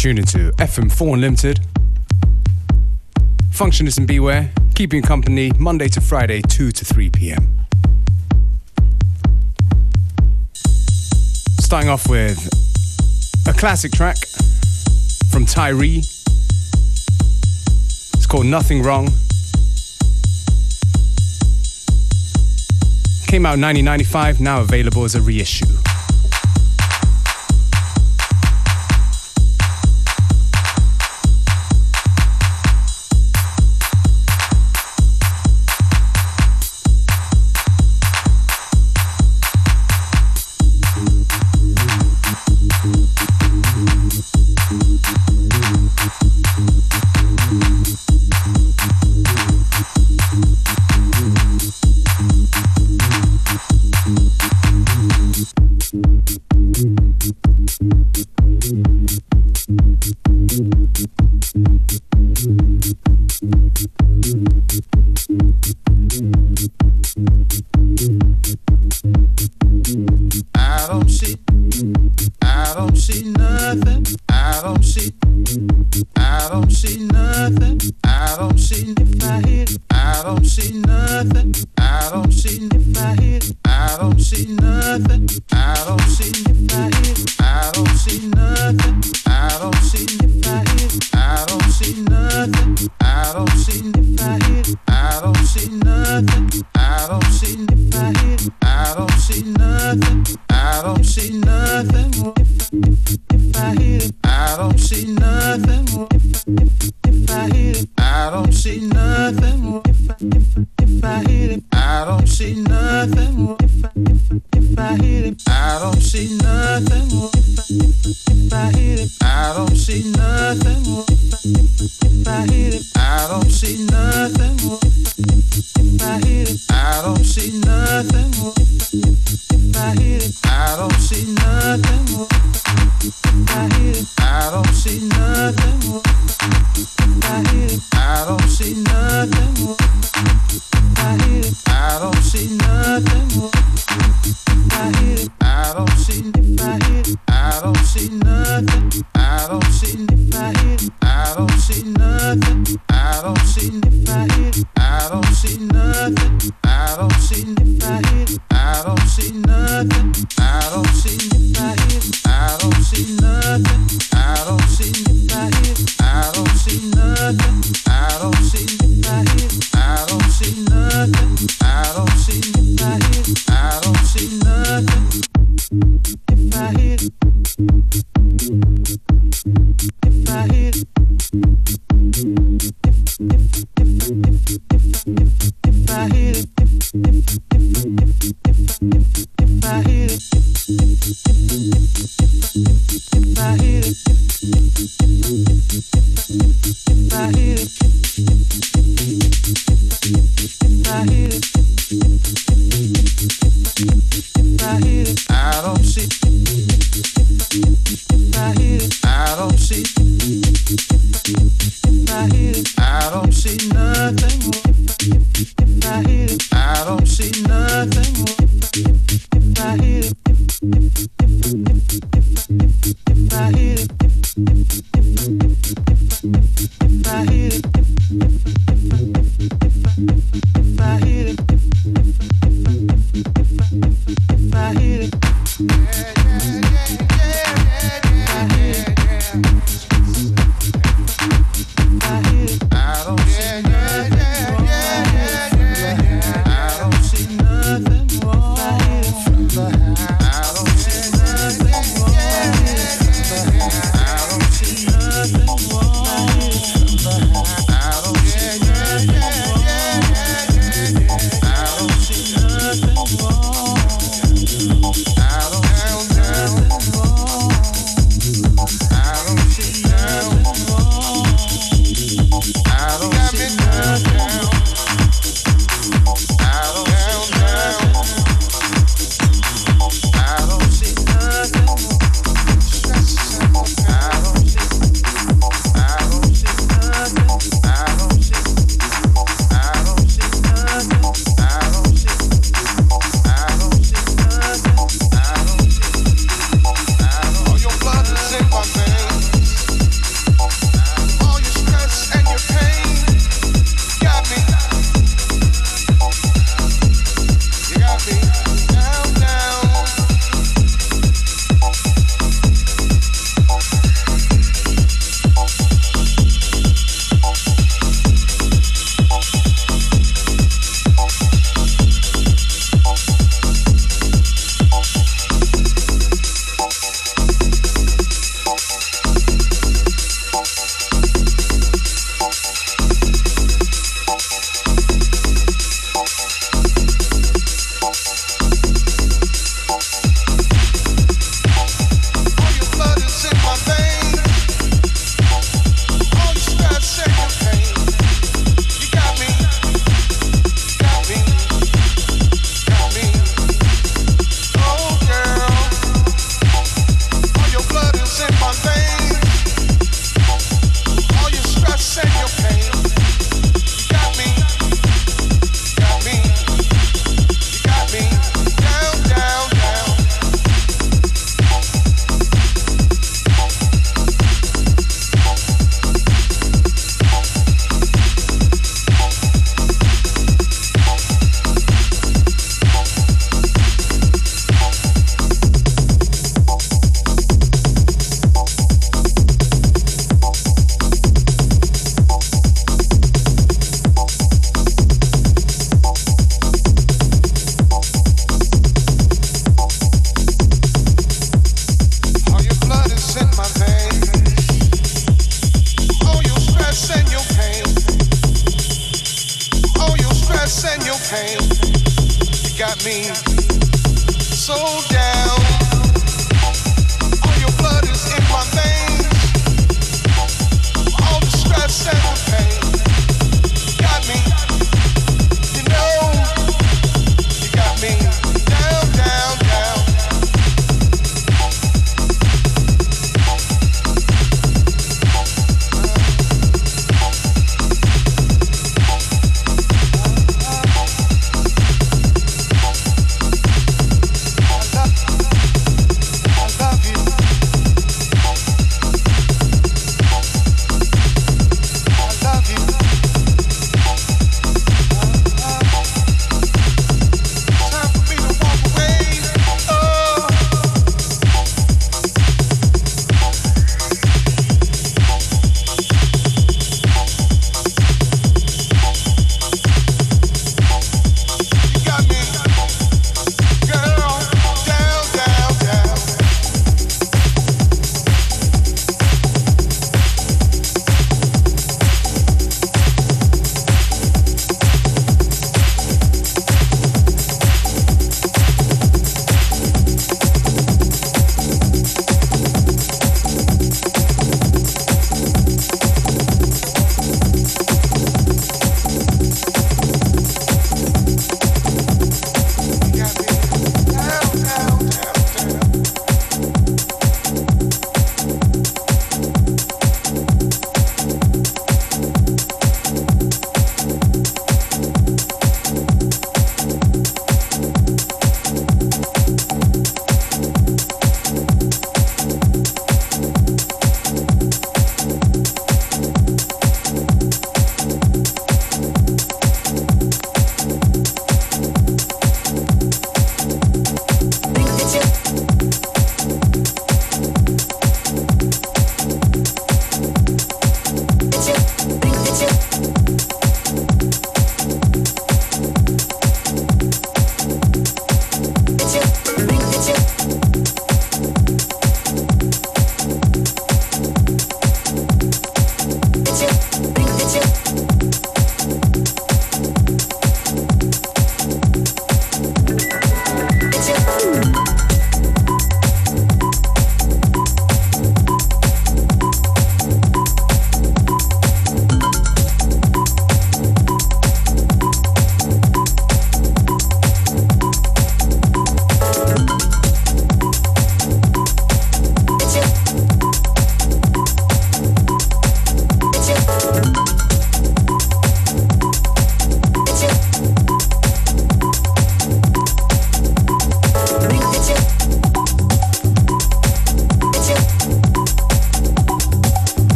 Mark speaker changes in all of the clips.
Speaker 1: tune into FM4 Unlimited. Functionist and Beware, keeping company Monday to Friday, 2 to 3 p.m. Starting off with a classic track from Tyree. It's called Nothing Wrong. Came out in 1995, now available as a reissue.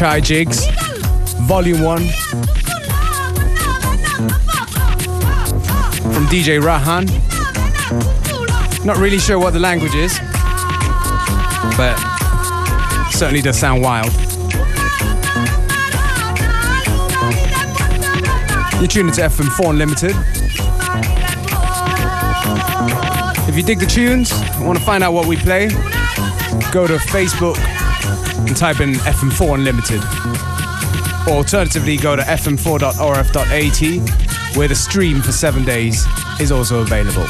Speaker 2: Chai Jigs, Volume 1. From DJ Rahan. Not really sure what the language is, but certainly does sound wild. You're tuning to FM4 Unlimited. If you dig the tunes, want to find out what we play, go to Facebook and type in FM4 Unlimited. Or alternatively, go to fm4.orf.at where the stream for seven days is also available.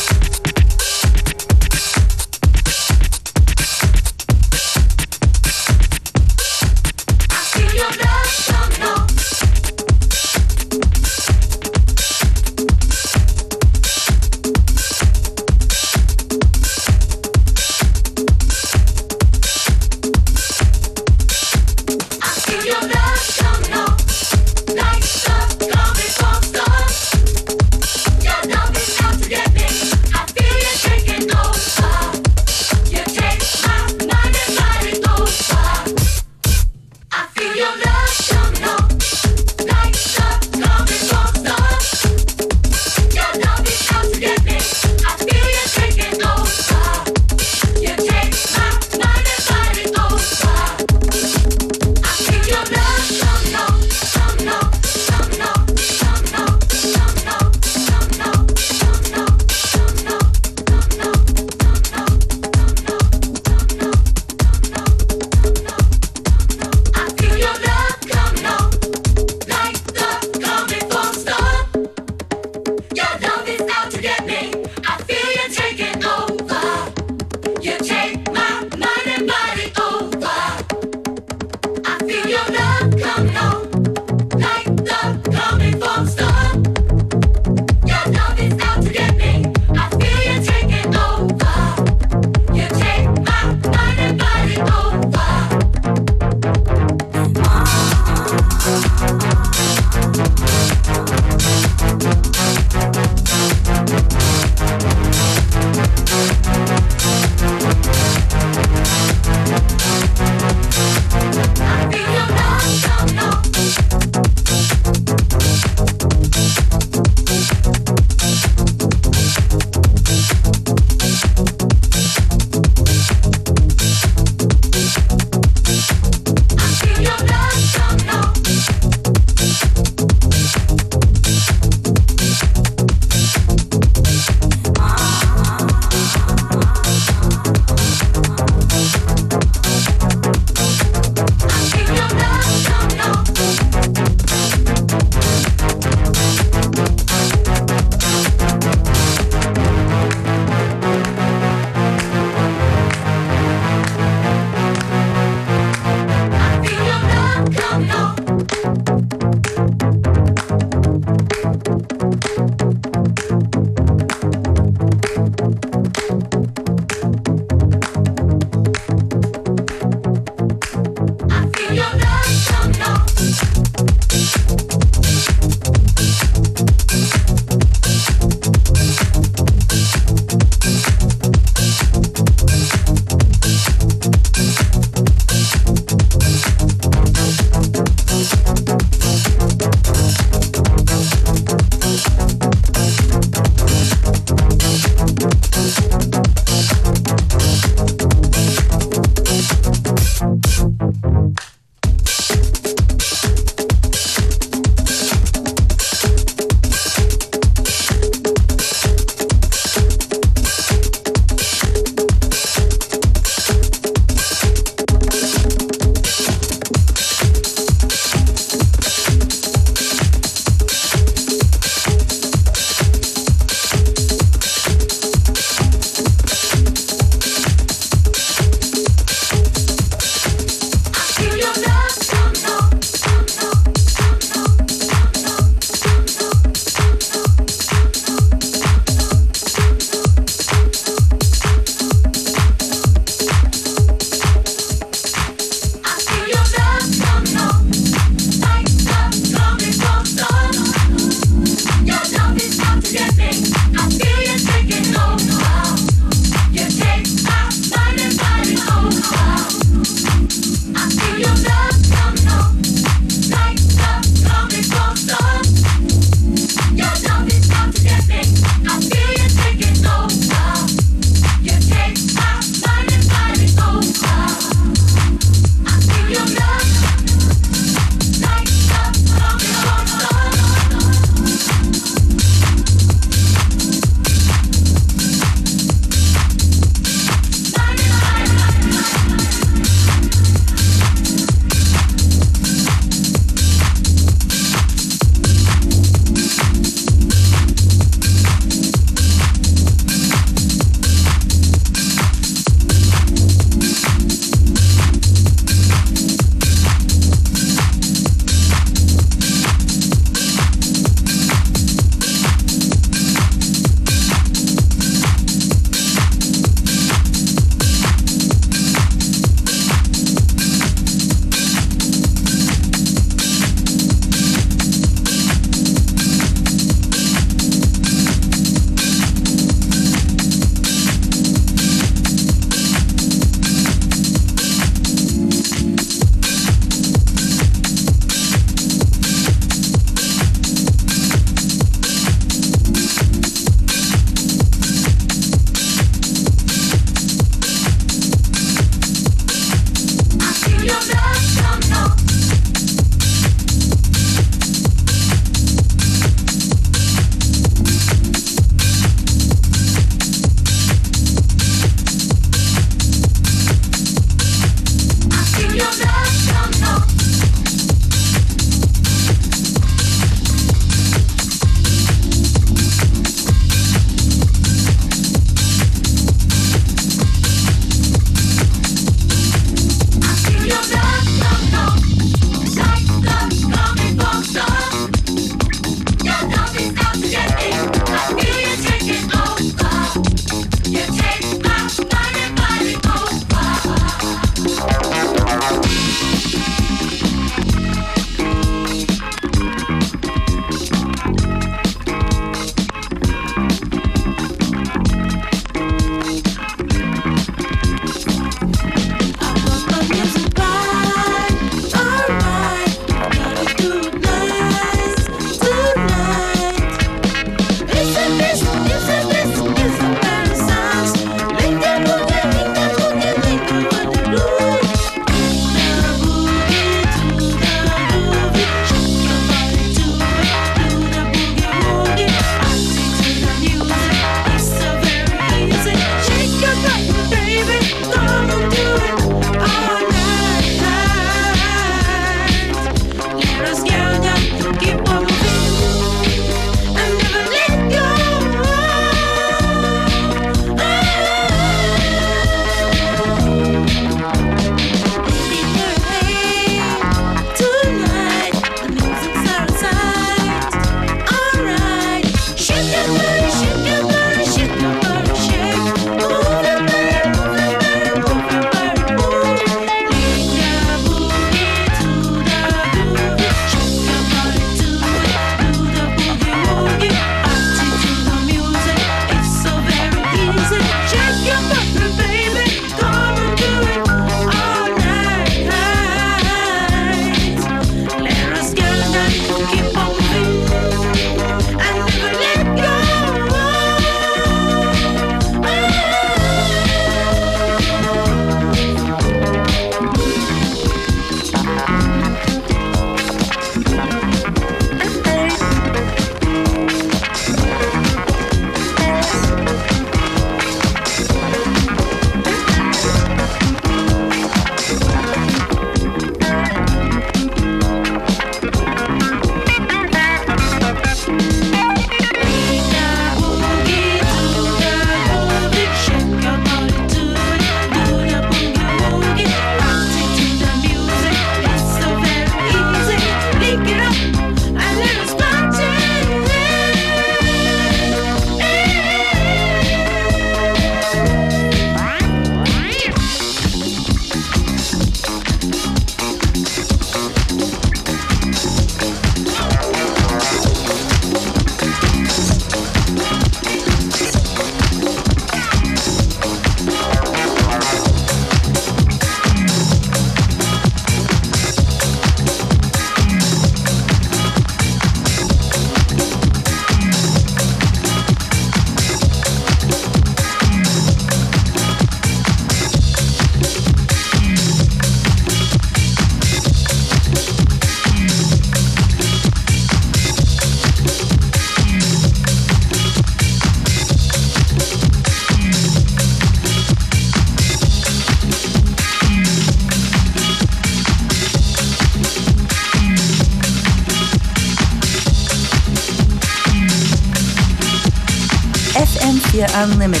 Speaker 3: Unlimited.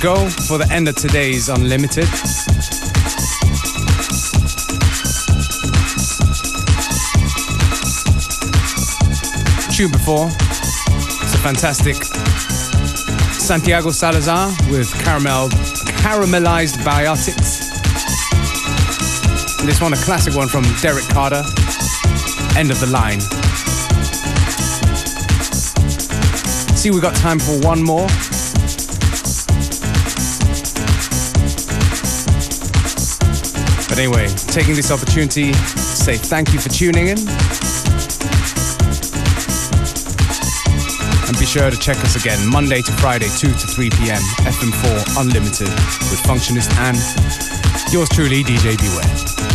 Speaker 1: Go for the end of today's Unlimited. Tune before, it's a fantastic Santiago Salazar with caramel caramelized biotics. And this one, a classic one from Derrick Carter, End of the Line. See, we got time for one more. Anyway, taking this opportunity to say thank you for tuning in. And be sure to check us again Monday to Friday, 2 to 3 p.m. FM4 Unlimited with Functionist and yours truly, DJ Beware.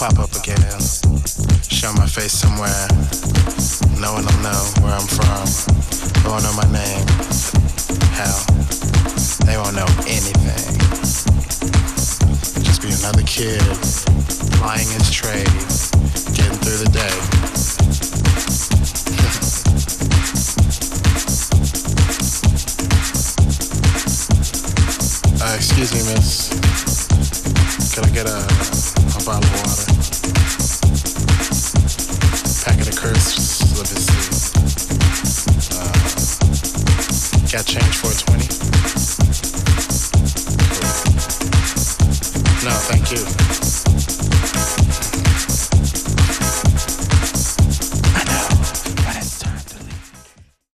Speaker 4: Excuse